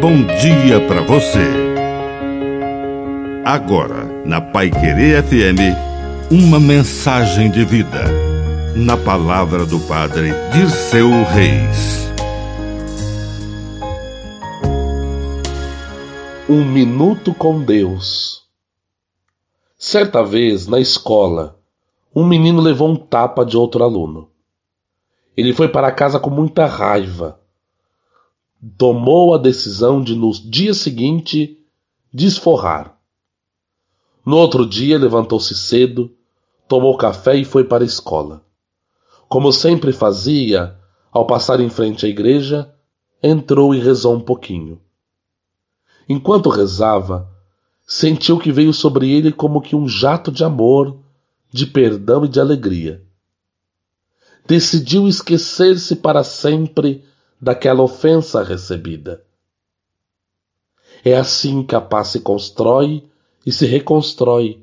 bom dia para você. Agora, na Pai Querer FM, uma mensagem de vida. Na palavra do Padre Dirceu Reis. Um minuto com Deus. Certa vez, na escola, um menino levou um tapa de outro aluno. Ele foi para casa com muita raiva tomou a decisão de, no dia seguinte, desforrar. No outro dia, levantou-se cedo, tomou café e foi para a escola. Como sempre fazia, ao passar em frente à igreja, entrou e rezou um pouquinho. Enquanto rezava, sentiu que veio sobre ele como que um jato de amor, de perdão e de alegria. Decidiu esquecer-se para sempre daquela ofensa recebida. É assim que a paz se constrói e se reconstrói.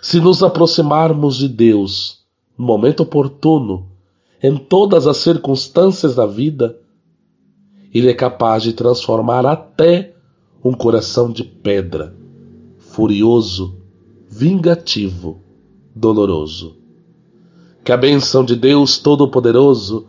Se nos aproximarmos de Deus no momento oportuno, em todas as circunstâncias da vida, Ele é capaz de transformar até um coração de pedra, furioso, vingativo, doloroso. Que a bênção de Deus Todo-Poderoso